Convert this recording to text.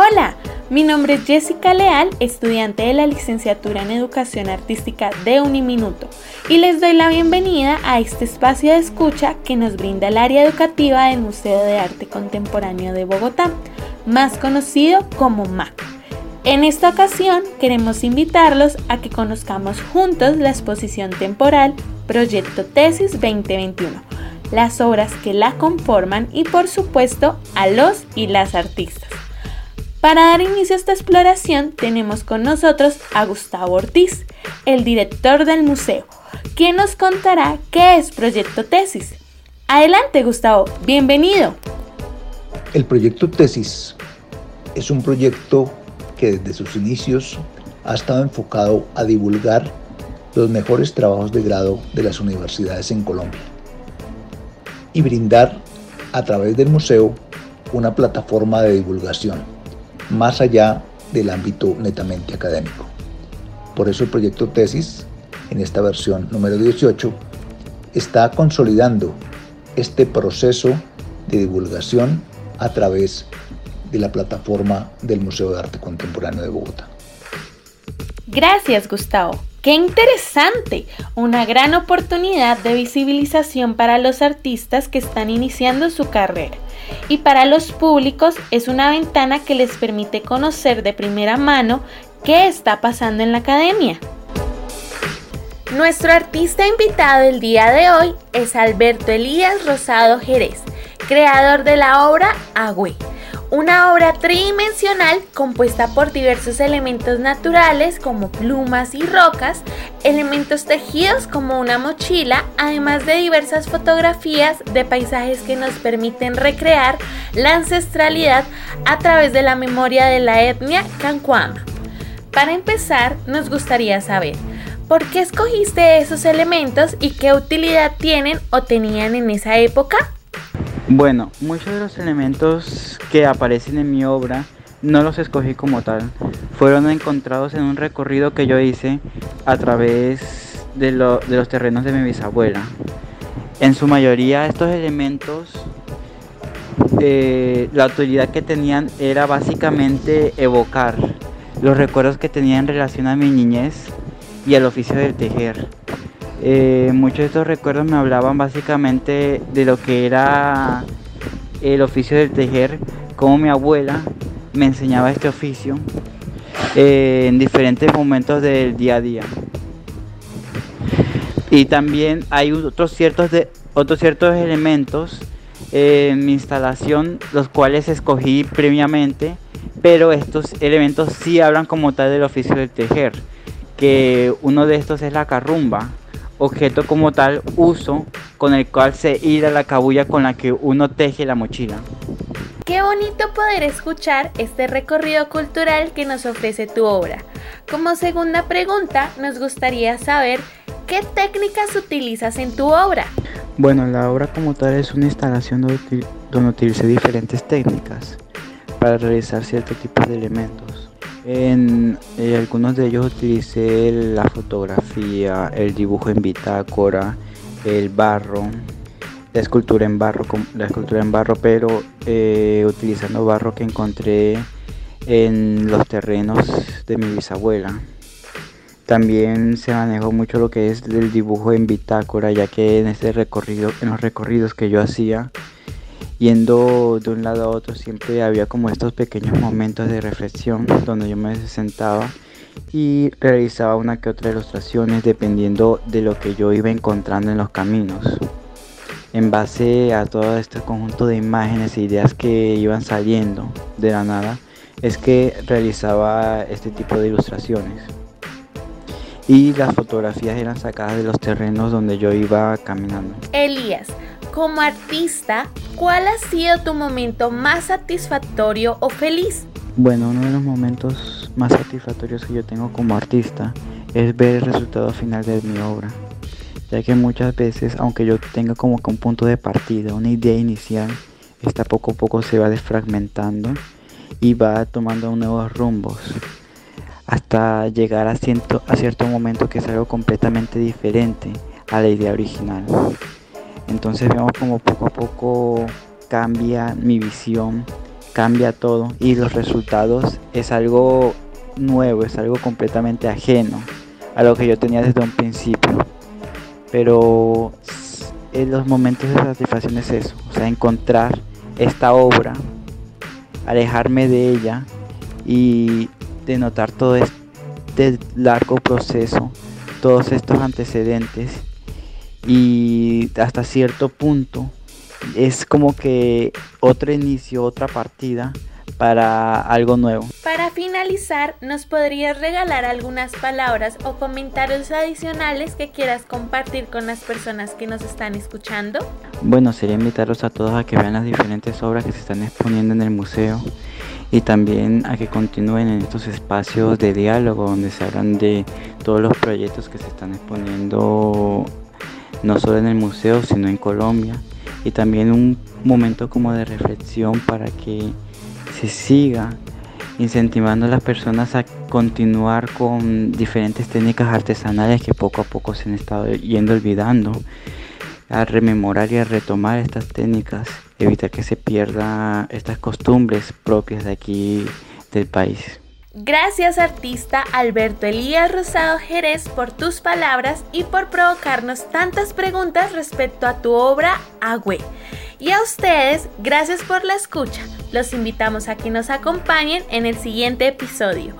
Hola, mi nombre es Jessica Leal, estudiante de la licenciatura en Educación Artística de Uniminuto, y les doy la bienvenida a este espacio de escucha que nos brinda el área educativa del Museo de Arte Contemporáneo de Bogotá, más conocido como MAC. En esta ocasión queremos invitarlos a que conozcamos juntos la exposición temporal Proyecto Tesis 2021, las obras que la conforman y por supuesto a los y las artistas. Para dar inicio a esta exploración tenemos con nosotros a Gustavo Ortiz, el director del museo, quien nos contará qué es Proyecto Tesis. Adelante Gustavo, bienvenido. El Proyecto Tesis es un proyecto que desde sus inicios ha estado enfocado a divulgar los mejores trabajos de grado de las universidades en Colombia y brindar a través del museo una plataforma de divulgación más allá del ámbito netamente académico. Por eso el proyecto tesis, en esta versión número 18, está consolidando este proceso de divulgación a través de la plataforma del Museo de Arte Contemporáneo de Bogotá. Gracias, Gustavo. ¡Qué interesante! Una gran oportunidad de visibilización para los artistas que están iniciando su carrera y para los públicos es una ventana que les permite conocer de primera mano qué está pasando en la academia. Nuestro artista invitado el día de hoy es Alberto Elías Rosado Jerez, creador de la obra Agüe una obra tridimensional compuesta por diversos elementos naturales como plumas y rocas, elementos tejidos como una mochila, además de diversas fotografías de paisajes que nos permiten recrear la ancestralidad a través de la memoria de la etnia Cancuama. Para empezar, nos gustaría saber, ¿por qué escogiste esos elementos y qué utilidad tienen o tenían en esa época? Bueno, muchos de los elementos que aparecen en mi obra no los escogí como tal. Fueron encontrados en un recorrido que yo hice a través de, los terrenos de mi bisabuela. En su mayoría estos elementos, eh, la autoridad que tenían era básicamente evocar los recuerdos que tenía en relación a mi niñez y al oficio del tejer. Eh, muchos de estos recuerdos me hablaban básicamente de lo que era el oficio del tejer, como mi abuela me enseñaba este oficio eh, en diferentes momentos del día a día. Y también hay otros ciertos, otros ciertos elementos en mi instalación, los cuales escogí previamente, pero estos elementos sí hablan como tal del oficio del tejer, que uno de estos es la carrumba, objeto como tal uso con el cual se hila la cabulla con la que uno teje la mochila. Qué bonito poder escuchar este recorrido cultural que nos ofrece tu obra. Como segunda pregunta, nos gustaría saber qué técnicas utilizas en tu obra. Bueno, la obra como tal es una instalación donde, donde utilicé diferentes técnicas para realizar cierto tipo de elementos. En eh, algunos de ellos utilicé la fotografía, el dibujo en bitácora, el barro, la escultura en barro, la escultura en barro, pero eh, utilizando barro que encontré en los terrenos de mi bisabuela. También se manejó mucho lo que es el dibujo en bitácora, ya que en este recorrido, en los recorridos que yo hacía, yendo de un lado a otro siempre había como estos pequeños momentos de reflexión donde yo me sentaba y realizaba una que otra ilustraciones dependiendo de lo que yo iba encontrando en los caminos. En base a todo este conjunto de imágenes e ideas que iban saliendo de la nada, es que realizaba este tipo de ilustraciones. Y las fotografías eran sacadas de los terrenos donde yo iba caminando. Elías, como artista, ¿cuál ha sido tu momento más satisfactorio o feliz? Bueno, uno de los momentos más satisfactorios que yo tengo como artista es ver el resultado final de mi obra, ya que muchas veces, aunque yo tenga como que un punto de partida, una idea inicial, esta poco a poco se va desfragmentando y va tomando nuevos rumbos hasta llegar a cierto, a cierto momento que es algo completamente diferente a la idea original. Entonces vemos como poco a poco cambia mi visión, cambia todo y los resultados es algo nuevo, es algo completamente ajeno a lo que yo tenía desde un principio. Pero en los momentos de satisfacción es eso, o sea, encontrar esta obra, alejarme de ella y denotar todo este largo proceso, todos estos antecedentes y hasta cierto punto es como que otro inicio, otra partida para algo nuevo. Para finalizar, ¿nos podrías regalar algunas palabras o comentarios adicionales que quieras compartir con las personas que nos están escuchando? Bueno, sería invitarlos a todos a que vean las diferentes obras que se están exponiendo en el museo y también a que continúen en estos espacios de diálogo donde se hablan de todos los proyectos que se están exponiendo no solo en el museo sino en Colombia y también un momento como de reflexión para que se siga incentivando a las personas a continuar con diferentes técnicas artesanales que poco a poco se han estado yendo olvidando, a rememorar y a retomar estas técnicas, evitar que se pierdan estas costumbres propias de aquí del país. Gracias artista Alberto Elías Rosado Jerez por tus palabras y por provocarnos tantas preguntas respecto a tu obra Agüe. Y a ustedes, gracias por la escucha. Los invitamos a que nos acompañen en el siguiente episodio.